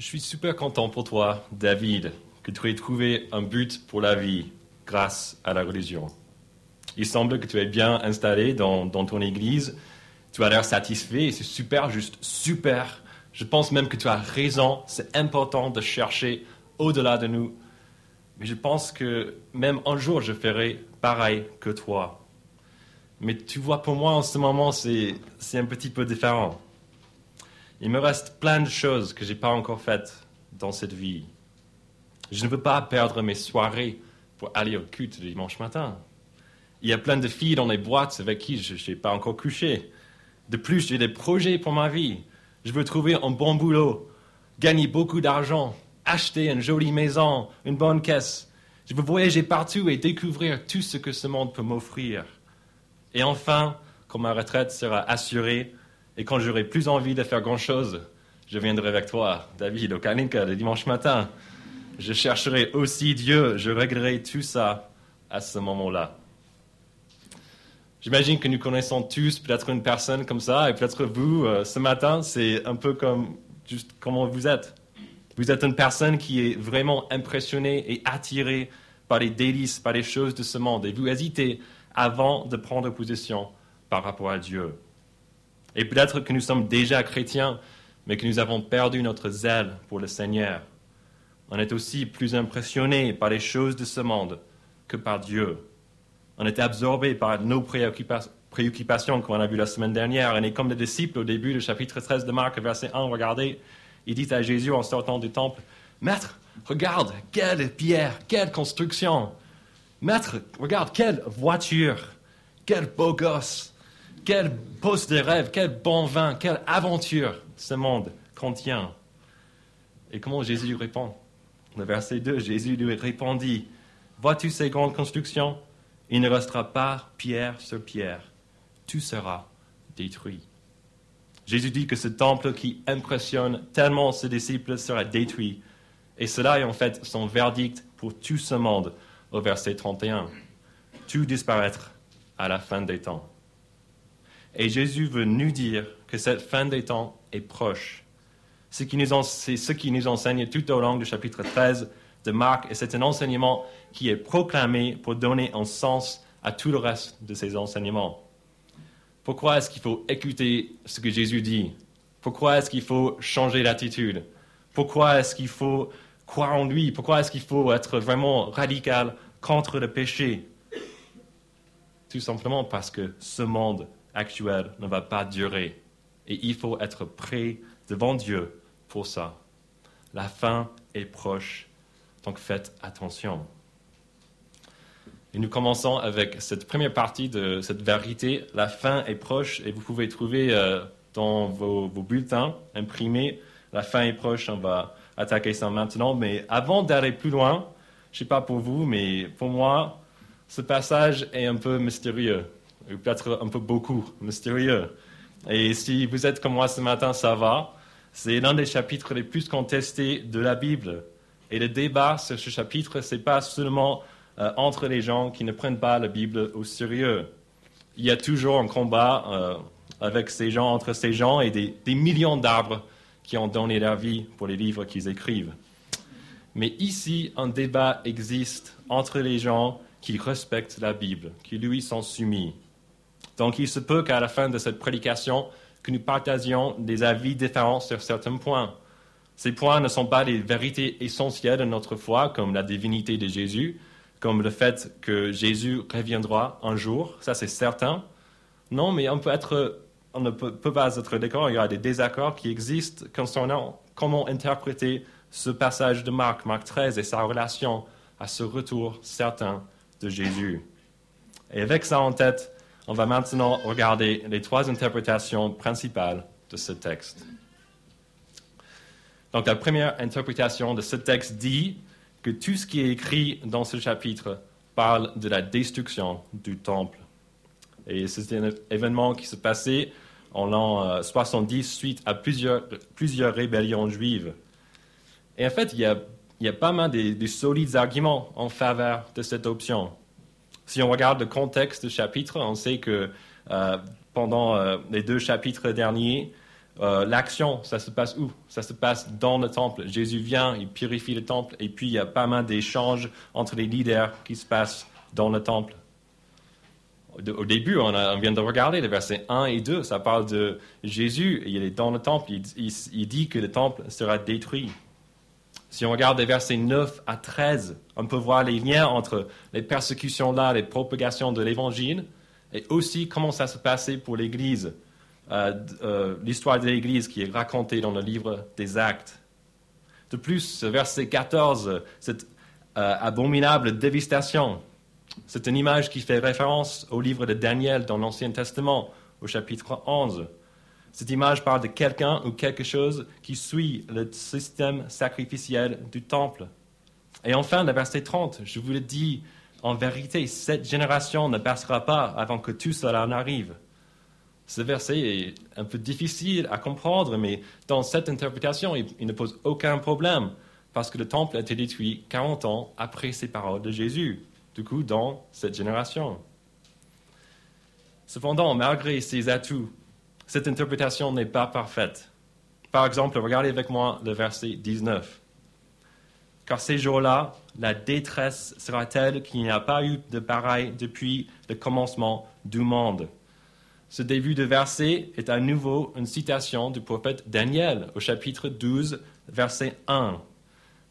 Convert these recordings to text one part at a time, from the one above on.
Je suis super content pour toi, David, que tu aies trouvé un but pour la vie grâce à la religion. Il semble que tu es bien installé dans, ton église, tu as l'air satisfait et c'est super, juste super. Je pense même que tu as raison, c'est important de chercher au-delà de nous. Mais je pense que même un jour, je ferai pareil que toi. Mais tu vois, pour moi, en ce moment, c'est un petit peu différent. Il me reste plein de choses que je n'ai pas encore faites dans cette vie. Je ne veux pas perdre mes soirées pour aller au culte le dimanche matin. Il y a plein de filles dans les boîtes avec qui je n'ai pas encore couché. De plus, j'ai des projets pour ma vie. Je veux trouver un bon boulot, gagner beaucoup d'argent, acheter une jolie maison, une bonne caisse. Je veux voyager partout et découvrir tout ce que ce monde peut m'offrir. Et enfin, quand ma retraite sera assurée, et quand j'aurai plus envie de faire grand-chose, je viendrai avec toi, David, au Kalinka, le dimanche matin. Je chercherai aussi Dieu, je réglerai tout ça à ce moment-là. J'imagine que nous connaissons tous peut-être une personne comme ça, et peut-être vous, euh, ce matin, c'est un peu comme juste comment vous êtes. Vous êtes une personne qui est vraiment impressionnée et attirée par les délices, par les choses de ce monde, et vous hésitez avant de prendre position par rapport à Dieu. Et peut-être que nous sommes déjà chrétiens, mais que nous avons perdu notre zèle pour le Seigneur. On est aussi plus impressionné par les choses de ce monde que par Dieu. On est absorbé par nos préoccupations, comme on a vu la semaine dernière. On est comme les disciples au début du chapitre 13 de Marc, verset 1. Regardez, il dit à Jésus en sortant du temple, Maître, regarde, quelle pierre, quelle construction. Maître, regarde, quelle voiture, quel beau gosse. Quel poste de rêve, quel bon vin, quelle aventure ce monde contient. Et comment Jésus lui répond? Le verset 2, Jésus lui répondit, Vois-tu ces grandes constructions? Il ne restera pas pierre sur pierre. Tout sera détruit. Jésus dit que ce temple qui impressionne tellement ses disciples sera détruit. Et cela est en fait son verdict pour tout ce monde au verset 31. Tout disparaître à la fin des temps. Et Jésus veut nous dire que cette fin des temps est proche. C'est ce qui nous enseigne tout au long du chapitre 13 de Marc, et c'est un enseignement qui est proclamé pour donner un sens à tout le reste de ces enseignements. Pourquoi est-ce qu'il faut écouter ce que Jésus dit? Pourquoi est-ce qu'il faut changer d'attitude Pourquoi est-ce qu'il faut croire en lui? Pourquoi est-ce qu'il faut être vraiment radical contre le péché? Tout simplement parce que ce monde actuel ne va pas durer. Et il faut être prêt devant Dieu pour ça. La fin est proche, donc faites attention. Et nous commençons avec cette première partie de cette vérité. La fin est proche et vous pouvez trouver euh, dans vos, vos, bulletins imprimés. La fin est proche, on va attaquer ça maintenant. Mais avant d'aller plus loin, je ne sais pas pour vous, mais pour moi, ce passage est un peu mystérieux peut-être un peu beaucoup mystérieux. Et si vous êtes comme moi ce matin, ça va. C'est l'un des chapitres les plus contestés de la Bible. Et le débat sur ce chapitre, ce n'est pas seulement euh, entre les gens qui ne prennent pas la Bible au sérieux. Il y a toujours un combat euh, avec ces gens, entre ces gens et des millions d'arbres qui ont donné leur vie pour les livres qu'ils écrivent. Mais ici, un débat existe entre les gens qui respectent la Bible, qui lui sont soumis. Donc, il se peut qu'à la fin de cette prédication, que nous partagions des avis différents sur certains points. Ces points ne sont pas les vérités essentielles de notre foi, comme la divinité de Jésus, comme le fait que Jésus reviendra un jour, ça c'est certain. Non, mais on, peut être, on ne peut, peut pas être d'accord, il y a des désaccords qui existent concernant comment interpréter ce passage de Marc, Marc 13, et sa relation à ce retour certain de Jésus. Et avec ça en tête, on va maintenant regarder les trois interprétations principales de ce texte. Donc la première interprétation de ce texte dit que tout ce qui est écrit dans ce chapitre parle de la destruction du temple. Et c'est un événement qui s'est passé en l'an 70 euh, suite à plusieurs, plusieurs rébellions juives. Et en fait, il y a, pas mal de solides arguments en faveur de cette option. Si on regarde le contexte du chapitre, on sait que euh, pendant euh, les deux chapitres derniers, Euh, l'action, ça se passe où? Ça se passe dans le temple. Jésus vient, il purifie le temple, et puis il y a pas mal d'échanges entre les leaders qui se passent dans le temple. Au début, on, vient de regarder les versets 1 et 2, ça parle de Jésus, il est dans le temple, il, dit que le temple sera détruit. Si on regarde les versets 9 à 13, on peut voir les liens entre les persécutions là, les propagations de l'évangile, et aussi comment ça se passait pour l'Église, euh, euh, l'histoire de l'Église qui est racontée dans le livre des Actes. De plus, verset 14, cette euh, abominable dévastation, c'est une image qui fait référence au livre de Daniel dans l'Ancien Testament, au chapitre 11. Cette image parle de quelqu'un ou quelque chose qui suit le système sacrificiel du temple. Et enfin, le verset 30, je vous le dis, en vérité, cette génération ne passera pas avant que tout cela n'arrive. Ce verset est un peu difficile à comprendre, mais dans cette interprétation, il, il, ne pose aucun problème, parce que le temple a été détruit 40 ans après ces paroles de Jésus, du coup, dans cette génération. Cependant, malgré ces atouts, cette interprétation n'est pas parfaite. Par exemple, regardez avec moi le verset 19. Car ces jours-là, la détresse sera telle qu'il n'y a pas eu de pareil depuis le commencement du monde? Ce début de verset est à nouveau une citation du prophète Daniel au chapitre 12, verset 1.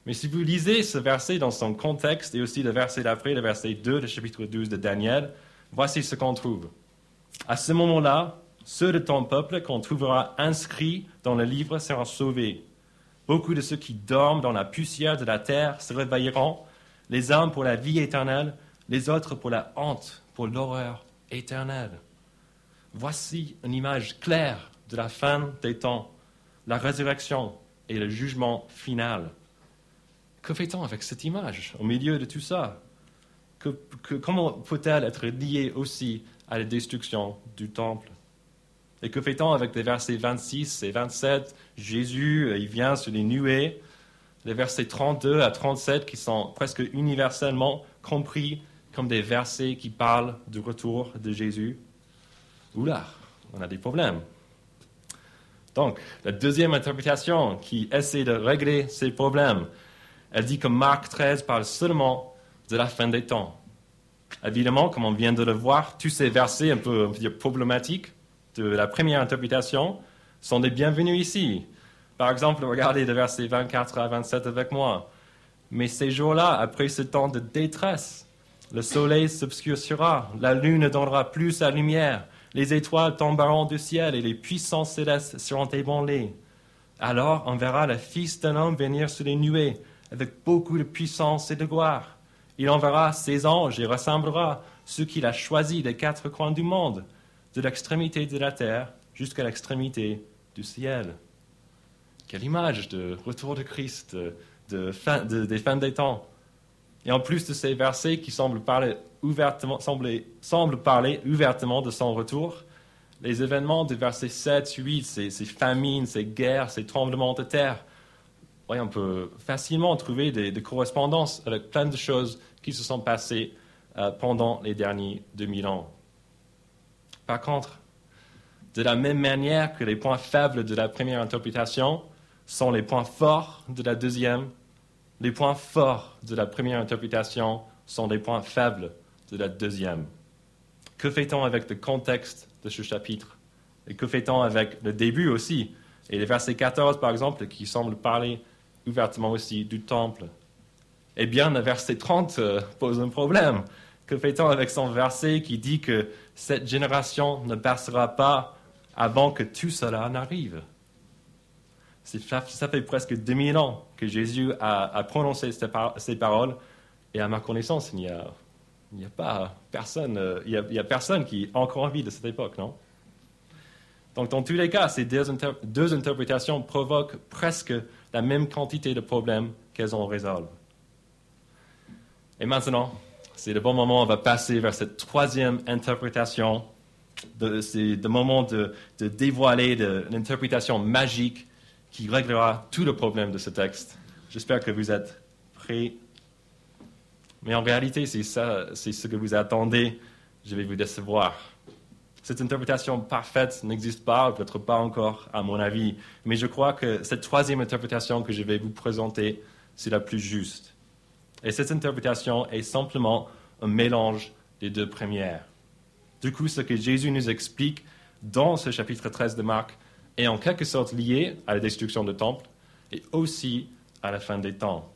Mais si vous lisez ce verset dans son contexte et aussi le verset d'après, le verset 2 du chapitre 12 de Daniel, voici ce qu'on trouve. À ce moment-là, ceux de ton peuple qu'on trouvera inscrits dans le livre seront sauvés. Beaucoup de ceux qui dorment dans la poussière de la terre se réveilleront, les uns pour la vie éternelle, les autres pour la honte, pour l'horreur éternelle. Voici une image claire de la fin des temps, la résurrection et le jugement final. Que fait-on avec cette image au milieu de tout ça? Comment peut-elle être liée aussi à la destruction du temple? Et que fait-on avec les versets 26 et 27 Jésus, euh, il vient sur les nuées. Les versets 32 à 37 qui sont presque universellement compris comme des versets qui parlent du retour de Jésus. Oula, on a des problèmes. Donc, la deuxième interprétation qui essaie de régler ces problèmes, elle dit que Marc 13 parle seulement de la fin des temps. Évidemment, comme on vient de le voir, tous ces versets un peu problématiques de la première interprétation sont les bienvenus ici. Par exemple, regardez le verset 24 à 27 avec moi. Mais ces jours-là, après ce temps de détresse, le soleil s'obscurcira, la lune ne donnera plus sa lumière, les étoiles tomberont du ciel et les puissances célestes seront ébranlées. Alors on verra le Fils d'un homme venir sur les nuées avec beaucoup de puissance et de gloire. Il enverra ses anges et rassemblera ceux qu'il a choisis des quatre coins du monde de l'extrémité de la terre jusqu'à l'extrémité du ciel. Quelle image de retour de Christ, de, fin, des fins des temps. Et en plus de ces versets qui semblent parler ouvertement, parler ouvertement de son retour, les événements du verset 7, 8, ces, famines, ces guerres, ces tremblements de terre, on peut facilement trouver des, correspondances avec plein de choses qui se sont passées euh, pendant les derniers 2000 ans. Par contre, de la même manière que les points faibles de la première interprétation sont les points forts de la deuxième, les points forts de la première interprétation sont les points faibles de la deuxième. Que fait-on avec le contexte de ce chapitre? Et que fait-on avec le début aussi? Et les versets 14, par exemple, qui semblent parler ouvertement aussi du temple. Eh bien, le verset 30 euh, pose un problème. Que fait-on avec son verset qui dit que cette génération ne passera pas avant que tout cela n'arrive. Ça, fait presque 2000 ans que Jésus a, prononcé ces, paroles, et à ma connaissance, il n'y a, pas personne, euh, il y a, personne qui est encore en vie de cette époque, non? Donc, dans tous les cas, ces deux, deux interprétations provoquent presque la même quantité de problèmes qu'elles en résolvent. Et maintenant, c'est le bon moment, on va passer vers cette troisième interprétation. C'est le moment de, dévoiler l'interprétation magique qui réglera tout le problème de ce texte. J'espère que vous êtes prêts. Mais en réalité, c'est c'est ce que vous attendez. Je vais vous décevoir. cette interprétation parfaite n'existe pas, peut-être pas encore à mon avis, mais je crois que cette troisième interprétation que je vais vous présenter, c'est la plus juste. Et cette interprétation est simplement un mélange des deux premières. Du coup, ce que Jésus nous explique dans ce chapitre 13 de Marc est en quelque sorte lié à la destruction du temple et aussi à la fin des temps.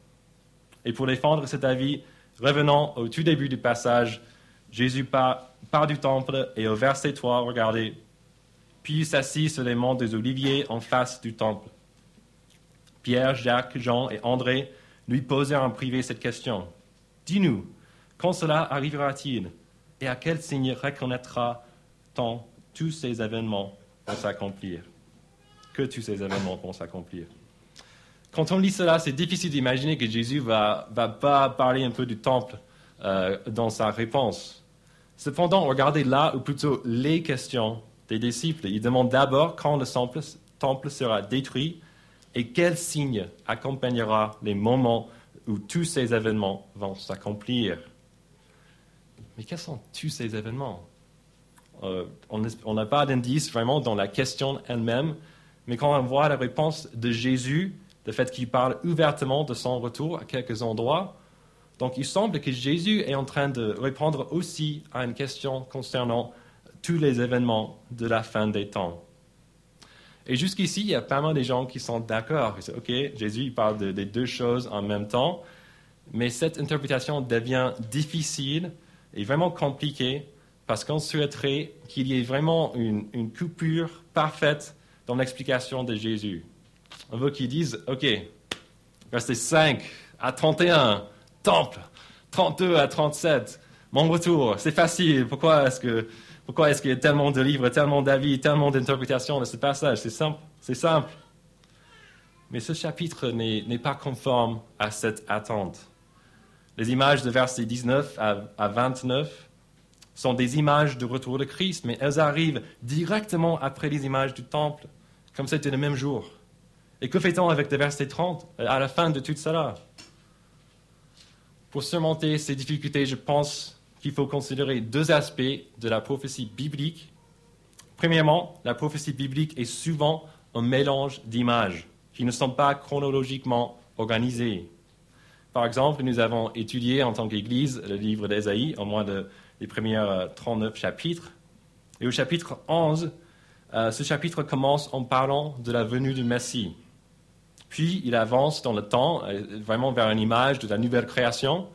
Et pour défendre cet avis, revenons au tout début du passage. Jésus part du temple et au verset 3, regardez, puis s'assit sur les monts des Oliviers en face du temple. Pierre, Jacques, Jean et André lui posèrent en privé cette question. Dis-nous, quand cela arrivera-t-il et à quel signe reconnaîtra-t-on tous ces événements vont s'accomplir? Que tous ces événements vont s'accomplir? Quand on lit cela, c'est difficile d'imaginer que Jésus va, va pas parler un peu du temple euh, dans sa réponse. Cependant, regardez là, ou plutôt les questions des disciples. Ils demandent d'abord quand le temple sera détruit et quel signe accompagnera les moments où tous ces événements vont s'accomplir? Mais quels sont tous ces événements? Euh, On n'a pas d'indice vraiment dans la question elle-même, mais quand on voit la réponse de Jésus, le fait qu'il parle ouvertement de son retour à quelques endroits, donc il semble que Jésus est en train de répondre aussi à une question concernant tous les événements de la fin des temps. Et jusqu'ici, il y a pas mal de gens qui sont d'accord. OK, Jésus il parle des deux choses en même temps, mais cette interprétation devient difficile et vraiment compliquée parce qu'on souhaiterait qu'il y ait vraiment une, coupure parfaite dans l'explication de Jésus. On veut qu'ils disent, OK, verset 5 à 31, temple, 32 à 37, mon retour, c'est facile. Pourquoi est-ce que pourquoi est-ce qu'il y a tellement de livres, tellement d'avis, tellement d'interprétations de ce passage? C'est simple, c'est simple. Mais ce chapitre n'est pas conforme à cette attente. Les images de versets 19 à, à 29 sont des images du retour de Christ, mais elles arrivent directement après les images du temple, comme c'était le même jour. Et que fait-on avec le verset 30 à la fin de tout cela? Pour surmonter ces difficultés, je pense qu'il faut considérer deux aspects de la prophétie biblique. Premièrement, la prophétie biblique est souvent un mélange d'images qui ne sont pas chronologiquement organisées. Par exemple, nous avons étudié en tant qu'Église le livre d'Ésaïe, en moins de les premiers 39 chapitres. Et au chapitre 11, euh, ce chapitre commence en parlant de la venue du Messie. Puis il avance dans le temps, euh, vraiment vers une image de la nouvelle création.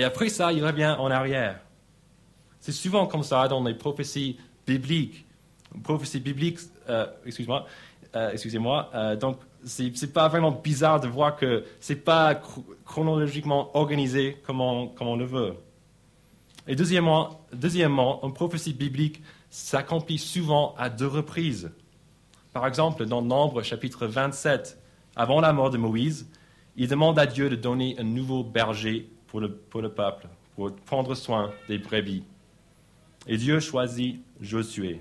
Et après ça, il revient en arrière. C'est souvent comme ça dans les prophéties bibliques. Prophéties bibliques, euh, excuse-moi, euh, excusez-moi. donc, c'est, n'est pas vraiment bizarre de voir que c'est pas chronologiquement organisé comme on, comme on le veut. Et deuxièmement, deuxièmement, une prophétie biblique s'accomplit souvent à deux reprises. Par exemple, dans Nombre chapitre 27, avant la mort de Moïse, il demande à Dieu de donner un nouveau berger pour le, peuple, pour prendre soin des brebis. Et Dieu choisit Josué.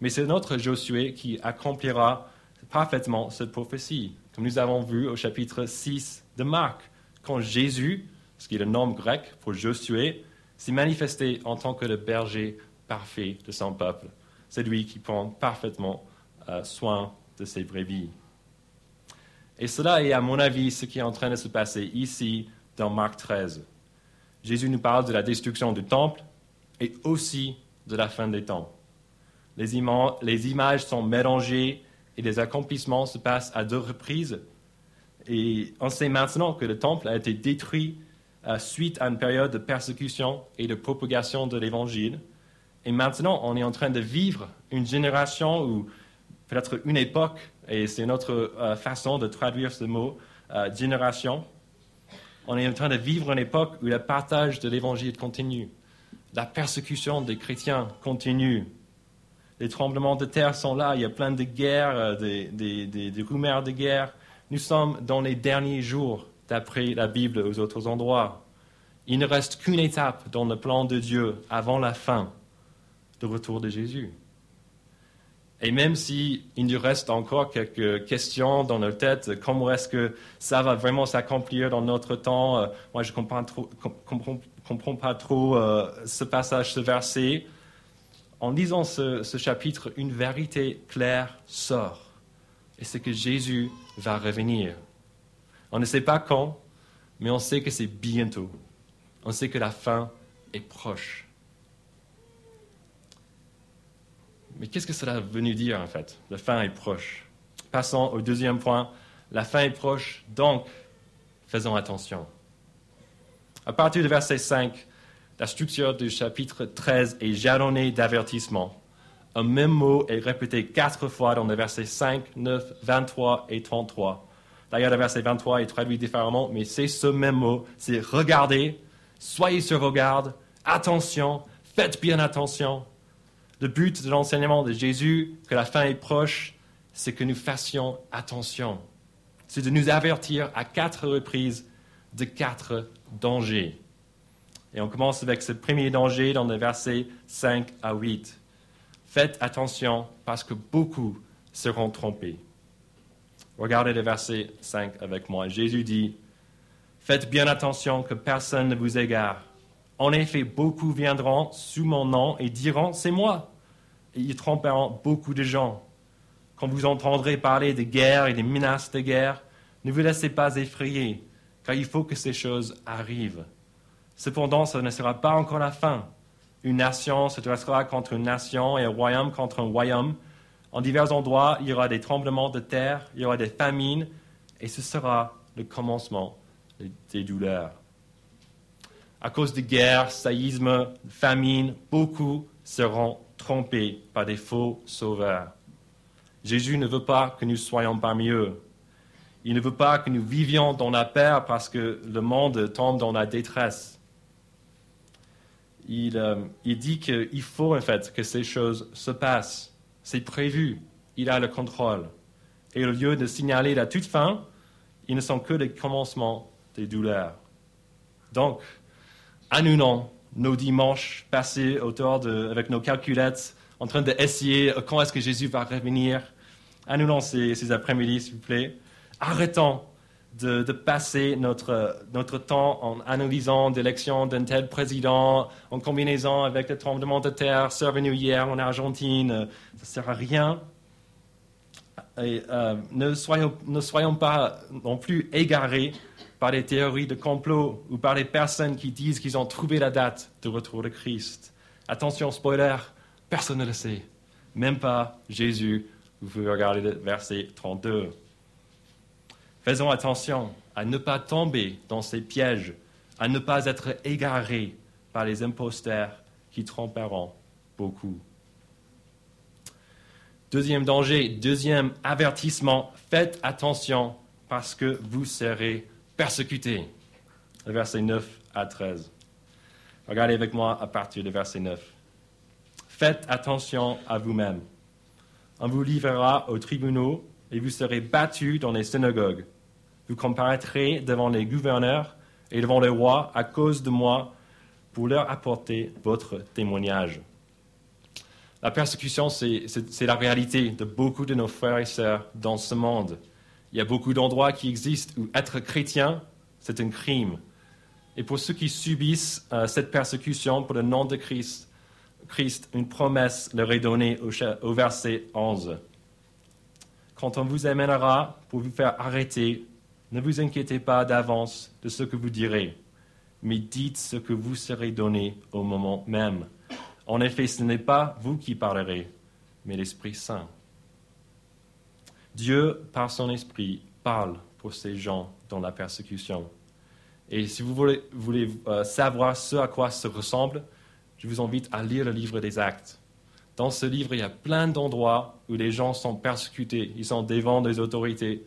Mais c'est notre Josué qui accomplira parfaitement cette prophétie, comme nous avons vu au chapitre 6 de Marc, quand Jésus, ce qui est le nom grec pour Josué, s'est manifesté en tant que le berger parfait de son peuple. C'est lui qui prend parfaitement euh, soin de ses brebis. Et cela est, à mon avis, ce qui est en train de se passer ici dans Marc 13. Jésus nous parle de la destruction du temple et aussi de la fin des temps. Les, images sont mélangées et les accomplissements se passent à deux reprises. Et on sait maintenant que le temple a été détruit euh, suite à une période de persécution et de propagation de l'Évangile. Et maintenant, on est en train de vivre une génération ou peut-être une époque et c'est notre euh, façon de traduire ce mot, euh, génération. On est en train de vivre une époque où le partage de l'évangile continue. La persécution des chrétiens continue. Les tremblements de terre sont là, il y a plein de guerres, euh, des, rumeurs de guerre. Nous sommes dans les derniers jours, d'après la Bible aux autres endroits. Il ne reste qu'une étape dans le plan de Dieu avant la fin, le retour de Jésus. Et même s'il nous reste encore quelques questions dans nos têtes, comment est-ce que ça va vraiment s'accomplir dans notre temps? Euh, Moi, je ne comprends, pas trop euh, ce passage, ce verset. en lisant ce chapitre, une vérité claire sort. Et c'est que Jésus va revenir. On ne sait pas quand, mais on sait que c'est bientôt. On sait que la fin est proche. Mais qu'est-ce que cela veut nous dire en fait? La fin est proche. Passons au deuxième point. La fin est proche, donc faisons attention. À partir du verset 5, la structure du chapitre 13 est jalonnée d'avertissements. Un même mot est répété quatre fois dans les versets 5, 9, 23 et 33. D'ailleurs, le verset 23 est traduit différemment, mais c'est ce même mot. C'est regardez, soyez sur vos gardes, attention, faites bien attention. Le but de l'enseignement de Jésus, que la fin est proche, c'est que nous fassions attention. C'est de nous avertir à quatre reprises de quatre dangers. Et on commence avec ce premier danger dans les versets 5 à 8. Faites attention parce que beaucoup seront trompés. Regardez le verset 5 avec moi. Jésus dit, Faites bien attention que personne ne vous égare. En effet, beaucoup viendront sous mon nom et diront, C'est moi. Et ils tromperont beaucoup de gens. Quand vous entendrez parler de guerre et des menaces de guerre, ne vous laissez pas effrayer, car il faut que ces choses arrivent. Cependant, ce ne sera pas encore la fin. Une nation se dressera contre une nation et un royaume contre un royaume. En divers endroits, il y aura des tremblements de terre, il y aura des famines, et ce sera le commencement des douleurs. À cause de guerres, saillismes, famines, beaucoup seront trompés par des faux sauveurs. Jésus ne veut pas que nous soyons parmi eux. Il ne veut pas que nous vivions dans la peur parce que le monde tombe dans la détresse. Euh, il, dit qu'il faut en fait que ces choses se passent. C'est prévu. Il a le contrôle. Et au lieu de signaler la toute fin, ils ne sont que les commencements des douleurs. Donc, annulons nos dimanches passés autour de, avec nos calculettes, en train d'essayer quand est-ce que Jésus va revenir. Annulons ces, ces après-midi, s'il vous plaît. Arrêtons de, passer notre, notre temps en analysant l'élection d'un tel président, en combinaison avec le tremblement de terre survenu hier en Argentine. Ça ne sert à rien. Et, euh, ne, soyons, ne soyons pas non plus égarés par les théories de complot ou par les personnes qui disent qu'ils ont trouvé la date du retour de Christ. Attention, spoiler, personne ne le sait. Même pas Jésus. Vous pouvez regarder le verset 32. Faisons attention à ne pas tomber dans ces pièges, à ne pas être égarés par les imposteurs qui tromperont beaucoup. Deuxième danger, deuxième avertissement, faites attention parce que vous serez persécutés. Verset 9 à 13. Regardez avec moi à partir du verset 9. Faites attention à vous-même. On vous livrera aux tribunaux et vous serez battus dans les synagogues vous comparaîtrez devant les gouverneurs et devant les rois à cause de moi pour leur apporter votre témoignage. La persécution, c'est la réalité de beaucoup de nos frères et sœurs dans ce monde. Il y a beaucoup d'endroits qui existent où être chrétien, c'est un crime. Et pour ceux qui subissent euh, cette persécution pour le nom de Christ, Christ, une promesse leur est donnée au, au verset 11. Quand on vous amènera pour vous faire arrêter ne vous inquiétez pas d'avance de ce que vous direz, mais dites ce que vous serez donné au moment même. En effet, ce n'est pas vous qui parlerez, mais l'Esprit Saint. Dieu, par son Esprit, parle pour ces gens dans la persécution. Et si vous voulez, euh, savoir ce à quoi ça ressemble, je vous invite à lire le livre des Actes. Dans ce livre, il y a plein d'endroits où les gens sont persécutés, ils sont devant des autorités,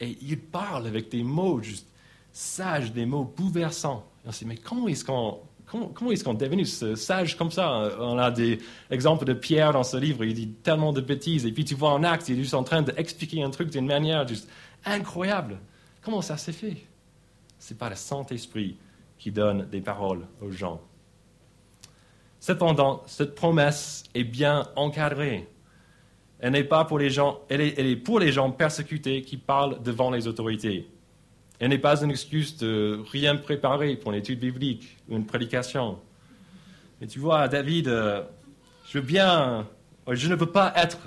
et il parle avec des mots juste sages, des mots bouleversants. on se dit, mais comment est-ce qu'on comment, est-ce qu'on est devenu sage comme ça? On a des exemples de Pierre dans ce livre, il dit tellement de bêtises, et puis tu vois en acte, il est juste en train d'expliquer un truc d'une manière juste incroyable. Comment ça s'est fait? Ce n'est pas le Saint-Esprit qui donne des paroles aux gens. Cependant, cette promesse est bien encadrée. Elle n'est pas pour les gens, elle est, pour les gens persécutés qui parlent devant les autorités. Elle n'est pas une excuse de rien préparer pour une étude biblique ou une prédication. Mais tu vois, David, euh, Je bien, je ne veux pas être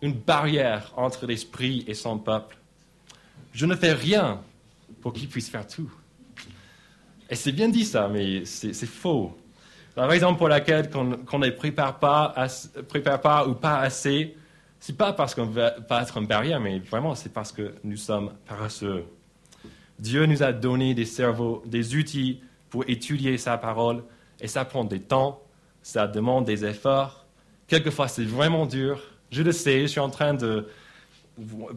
une barrière entre l'Esprit et son peuple. Je ne fais rien pour qu'il puisse faire tout. Et c'est bien dit ça, mais c'est faux. La raison pour laquelle qu'on ne prépare pas, prépare pas ou pas assez, c'est pas parce qu'on veut pas être une barrière, mais vraiment c'est parce que nous sommes paresseux. Dieu nous a donné des cerveaux, des outils pour étudier sa parole, et ça prend du temps, ça demande des efforts. Quelquefois c'est vraiment dur. Je le sais, je suis en train de,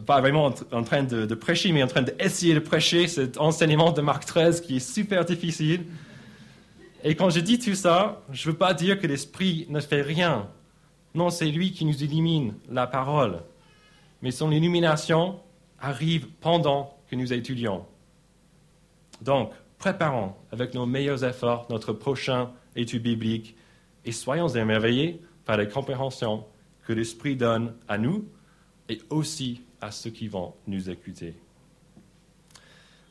pas vraiment en train de, de prêcher, mais en train d'essayer de prêcher cet enseignement de Marc 13 qui est super difficile. Et quand je dis tout ça, je ne veux pas dire que l'Esprit ne fait rien. Non, c'est lui qui nous illumine la parole. Mais son illumination arrive pendant que nous étudions. Donc, préparons avec nos meilleurs efforts notre prochain étude biblique et soyons émerveillés par la compréhension que l'Esprit donne à nous et aussi à ceux qui vont nous écouter.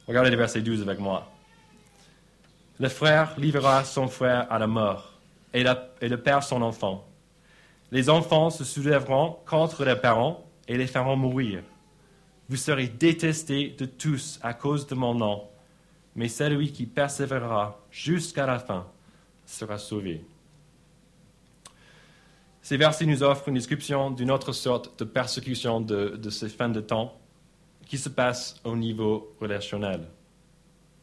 Regardez le verset 12 avec moi. Le frère livrera son frère à la mort, et, le père son enfant. Les enfants se soulèveront contre leurs parents et les feront mourir. Vous serez détestés de tous à cause de mon nom, mais celui qui persévérera jusqu'à la fin sera sauvé. Ces versets nous offrent une description d'une autre sorte de persécution de, de ces fins de temps qui se passe au niveau relationnel.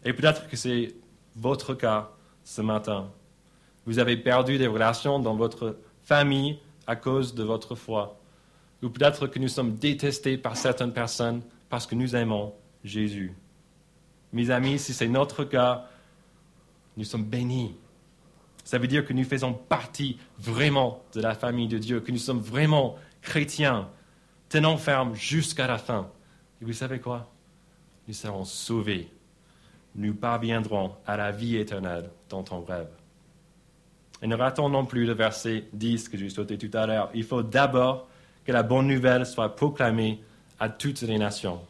Et peut-être que c'est votre cas ce matin. Vous avez perdu des relations dans votre famille à cause de votre foi. Ou peut-être que nous sommes détestés par certaines personnes parce que nous aimons Jésus. Mes amis, si c'est notre cas, nous sommes bénis. Ça veut dire que nous faisons partie vraiment de la famille de Dieu, que nous sommes vraiment chrétiens. Tenons ferme jusqu'à la fin. Et vous savez quoi? Nous serons sauvés nous parviendrons à la vie éternelle dont on rêve. Et ne ratons non plus le verset 10 que j'ai sauté tout à l'heure. Il faut d'abord que la bonne nouvelle soit proclamée à toutes les nations.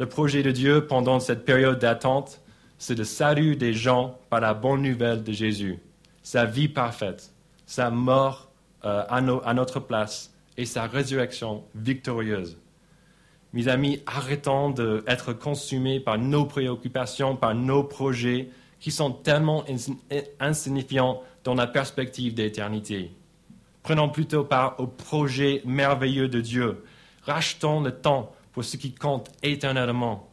Le projet de Dieu pendant cette période d'attente, c'est le salut des gens par la bonne nouvelle de Jésus, sa vie parfaite, sa mort euh, à notre place et sa résurrection victorieuse. Mes amis, arrêtons d'être consumés par nos préoccupations, par nos projets qui sont tellement insignifiants dans la perspective d'éternité. Prenons plutôt part au projet merveilleux de Dieu. Rachetons le temps pour ce qui compte éternellement.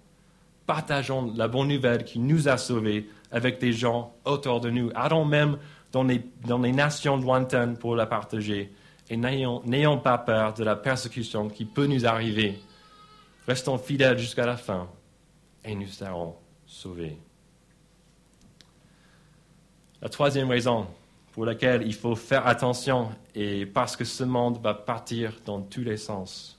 Partageons la bonne nouvelle qui nous a sauvés avec des gens autour de nous. Allons même dans les, dans les nations lointaines pour la partager. Et n'ayons pas peur de la persécution qui peut nous arriver Restons fidèles jusqu'à la fin et nous serons sauvés. La troisième raison pour laquelle il faut faire attention est parce que ce monde va partir dans tous les sens.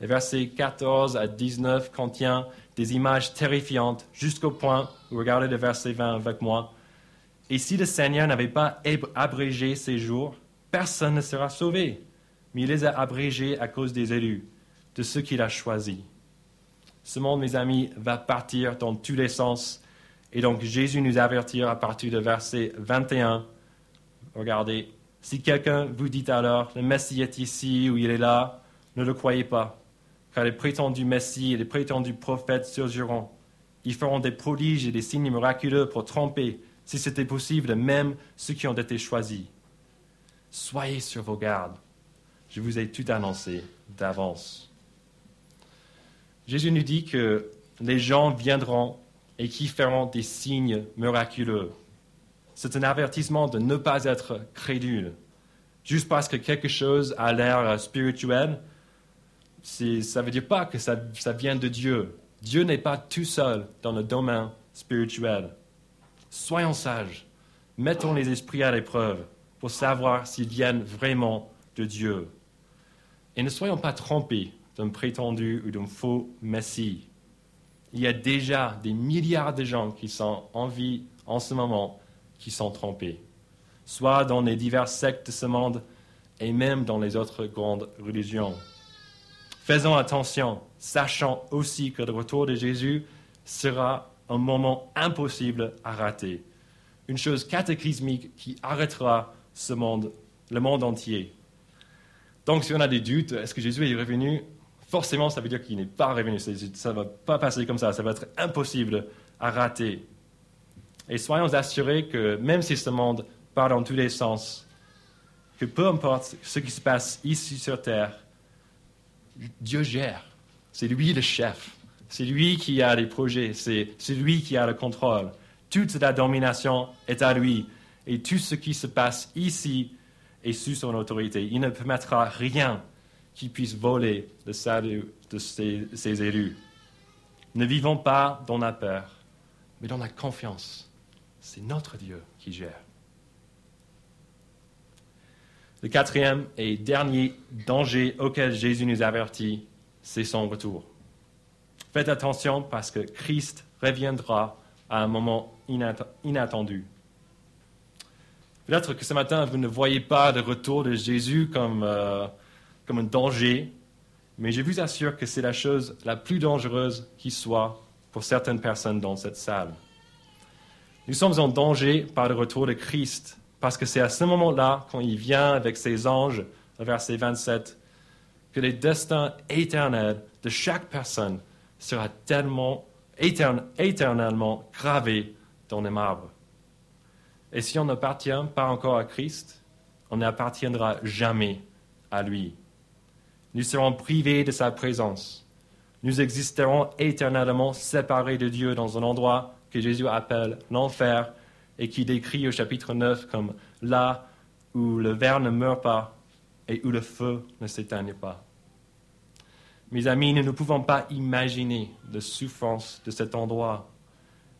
Les versets 14 à 19 contient des images terrifiantes jusqu'au point où regardez le verset 20 avec moi. Et si le Seigneur n'avait pas abrégé ces jours, personne ne sera sauvé. Mais il les a abrégés à cause des élus de ce qu'il a choisi. Ce monde, mes amis, va partir dans tous les sens. Et donc Jésus nous avertit à partir du verset 21. Regardez, si quelqu'un vous dit alors, le Messie est ici ou il est là, ne le croyez pas, car les prétendus Messie et les prétendus prophètes surgiront. Ils feront des prodiges et des signes miraculeux pour tromper, si c'était possible, même ceux qui ont été choisis. Soyez sur vos gardes. Je vous ai tout annoncé d'avance. Jésus nous dit que les gens viendront et qui feront des signes miraculeux. C'est un avertissement de ne pas être crédule. Juste parce que quelque chose a l'air spirituel, ça ne veut dire pas que ça, vient de Dieu. Dieu n'est pas tout seul dans le domaine spirituel. Soyons sages. Mettons les esprits à l'épreuve pour savoir s'ils viennent vraiment de Dieu. Et ne soyons pas trompés d'un prétendu ou d'un faux Messie. Il y a déjà des milliards de gens qui sont en vie en ce moment qui sont trompés, soit dans les diverses sectes de ce monde et même dans les autres grandes religions. Faisons attention, sachant aussi que le retour de Jésus sera un moment impossible à rater, une chose cataclysmique qui arrêtera ce monde, le monde entier. Donc, si on a des doutes, est-ce que Jésus est revenu? Forcément, ça veut dire qu'il n'est pas revenu. Ça ne va pas passer comme ça. Ça va être impossible à rater. Et soyons assurés que même si ce monde part dans tous les sens, que peu importe ce qui se passe ici sur Terre, Dieu gère. C'est lui le chef. C'est lui qui a les projets. C'est lui qui a le contrôle. Toute la domination est à lui. Et tout ce qui se passe ici est sous son autorité. Il ne permettra rien qui puisse voler le salut de ses, ses élus. Ne vivons pas dans la peur, mais dans la confiance. C'est notre Dieu qui gère. Le quatrième et dernier danger auquel Jésus nous avertit, c'est son retour. Faites attention parce que Christ reviendra à un moment inattendu. Peut-être que ce matin, vous ne voyez pas le retour de Jésus comme, euh, comme un danger, mais je vous assure que c'est la chose la plus dangereuse qui soit pour certaines personnes dans cette salle. Nous sommes en danger par le retour de Christ, parce que c'est à ce moment-là, quand il vient avec ses anges, verset 27, que les destins éternels de chaque personne sera tellement éternellement gravé dans les marbres. Et si on n'appartient pas encore à Christ, on n'appartiendra jamais à lui. Nous serons privés de sa présence. Nous existerons éternellement séparés de Dieu dans un endroit que Jésus appelle l'enfer et qui décrit au chapitre 9 comme là où le ver ne meurt pas et où le feu ne s'éteigne pas. Mes amis, nous ne pouvons pas imaginer la souffrance de cet endroit,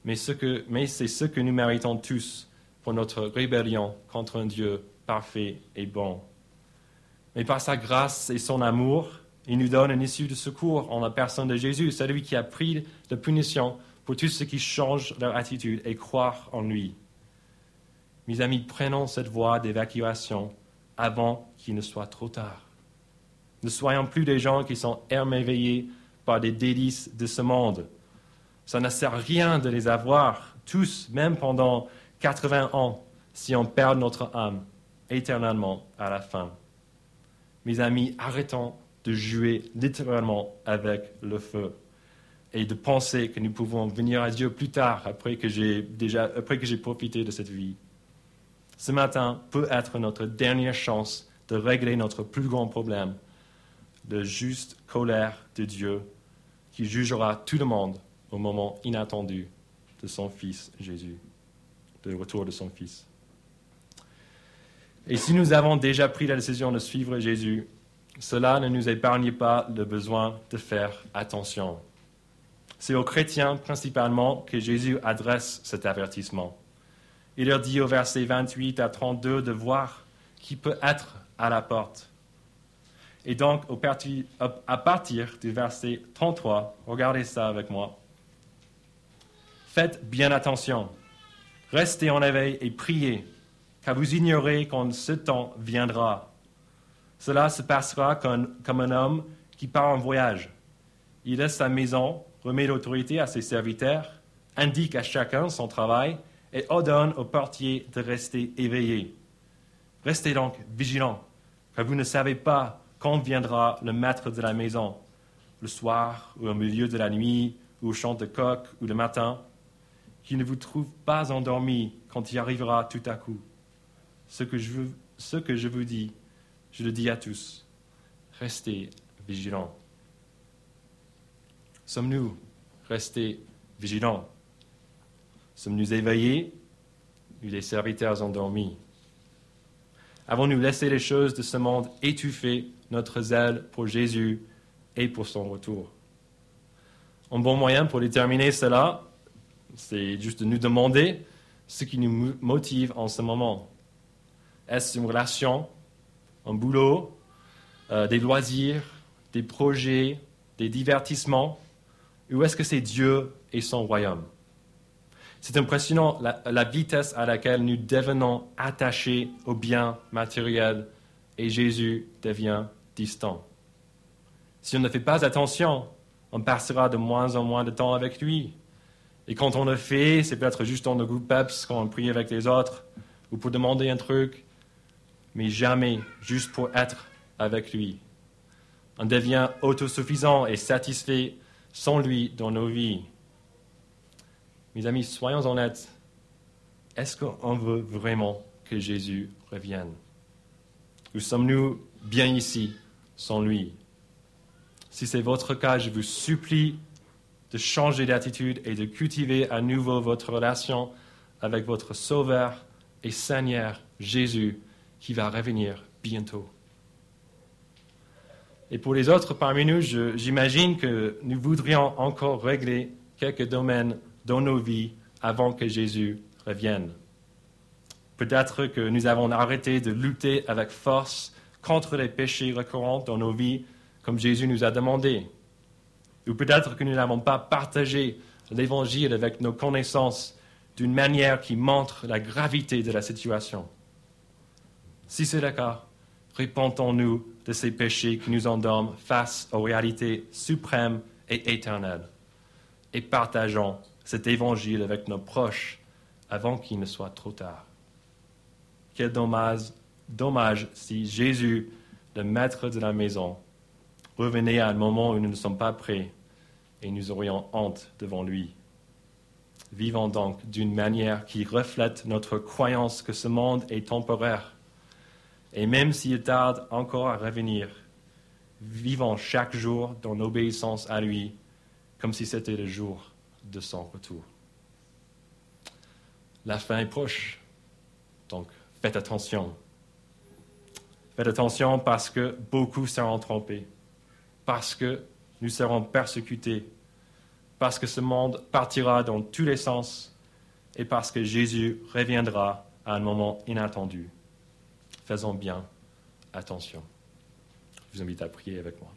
mais, c'est ce que nous méritons tous pour notre rébellion contre un Dieu parfait et bon. Mais par sa grâce et son amour, il nous donne une issue de secours en la personne de Jésus, celui qui a pris de punition pour tous ceux qui changent leur attitude et croient en lui. Mes amis, prenons cette voie d'évacuation avant qu'il ne soit trop tard. Ne soyons plus des gens qui sont émerveillés par des délices de ce monde. Ça ne sert à rien de les avoir, tous, même pendant 80 ans, si on perd notre âme éternellement à la fin. Mes amis, arrêtons de jouer littéralement avec le feu et de penser que nous pouvons venir à Dieu plus tard après que j'ai déjà après que j'ai profité de cette vie. Ce matin peut être notre dernière chance de régler notre plus grand problème de juste colère de Dieu qui jugera tout le monde au moment inattendu de son Fils Jésus, du retour de son Fils. Et si nous avons déjà pris la décision de suivre Jésus, cela ne nous épargne pas le besoin de faire attention. C'est aux chrétiens principalement que Jésus adresse cet avertissement. Il leur dit au verset 28 à 32 de voir qui peut être à la porte et donc, à partir du verset 33, regardez ça avec moi. Faites bien attention. Restez en éveil et priez, car vous ignorez quand ce temps viendra. Cela se passera comme, comme un homme qui part en voyage. Il laisse sa maison, remet l'autorité à ses serviteurs, indique à chacun son travail et ordonne au portier de rester éveillé. Restez donc vigilants, car vous ne savez pas quand viendra le maître de la maison Le soir, ou au milieu de la nuit, ou au chant de coq, ou le matin Qu'il ne vous trouve pas endormi quand il arrivera tout à coup. Ce que je, ce que je vous dis, je le dis à tous. Restez vigilants. Sommes-nous restés vigilants? Sommes-nous éveillés? Ou les serviteurs endormis Avons-nous laissé les choses de ce monde étouffer notre zèle pour Jésus et pour son retour? Un bon moyen pour déterminer cela, c'est juste de nous demander ce qui nous motive en ce moment. Est-ce une relation, un boulot, euh, des loisirs, des projets, des divertissements, ou est-ce que c'est Dieu et son royaume? C'est impressionnant la, vitesse à laquelle nous devenons attachés aux biens matériels et Jésus devient distant. Si on ne fait pas attention, on passera de moins en moins de temps avec lui. Et quand on le fait, c'est peut-être juste dans le groupe PEPS, quand on prie avec les autres, ou pour demander un truc, mais jamais juste pour être avec lui. On devient autosuffisant et satisfait sans lui dans nos vies. Mes amis, soyons honnêtes. Est-ce qu'on veut vraiment que Jésus revienne? Ou sommes-nous bien ici sans lui? Si c'est votre cas, je vous supplie de changer d'attitude et de cultiver à nouveau votre relation avec votre Sauveur et Seigneur Jésus qui va revenir bientôt. Et pour les autres parmi nous, j'imagine que nous voudrions encore régler quelques domaines dans nos vies avant que Jésus revienne. Peut-être que nous avons arrêté de lutter avec force contre les péchés récurrents dans nos vies comme Jésus nous a demandé. Ou peut-être que nous n'avons pas partagé l'Évangile avec nos connaissances d'une manière qui montre la gravité de la situation. Si c'est le cas, répentons-nous de ces péchés qui nous endorment face aux réalités suprêmes et éternelles. Et partageons cet évangile avec nos proches avant qu'il ne soit trop tard. Quel dommage, dommage si Jésus, le maître de la maison, revenait à un moment où nous ne sommes pas prêts et nous aurions honte devant lui. Vivons donc d'une manière qui reflète notre croyance que ce monde est temporaire et même s'il tarde encore à revenir, vivons chaque jour dans l'obéissance à lui, comme si c'était le jour de son retour. La fin est proche, donc faites attention. Faites attention parce que beaucoup seront trompés, parce que nous serons persécutés, parce que ce monde partira dans tous les sens et parce que Jésus reviendra à un moment inattendu faisons bien attention. Je vous invite à prier avec moi.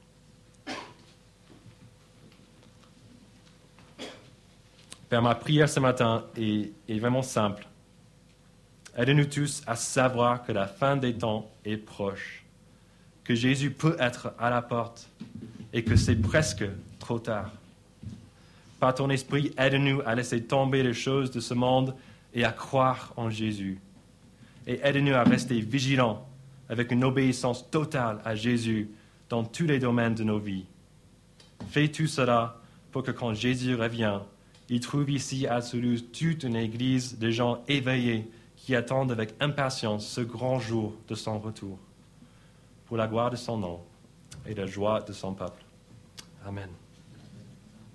Père, ma prière ce matin est, est vraiment simple. Aide-nous tous à savoir que la fin des temps est proche, que Jésus peut être à la porte et que c'est presque trop tard. Par ton esprit, aide-nous à laisser tomber les choses de ce monde et à croire en Jésus et aide-nous à rester vigilants avec une obéissance totale à Jésus dans tous les domaines de nos vies. Fais tout cela pour que quand Jésus revient, il trouve ici à Toulouse toute une église de gens éveillés qui attendent avec impatience ce grand jour de son retour, pour la gloire de son nom et la joie de son peuple. Amen.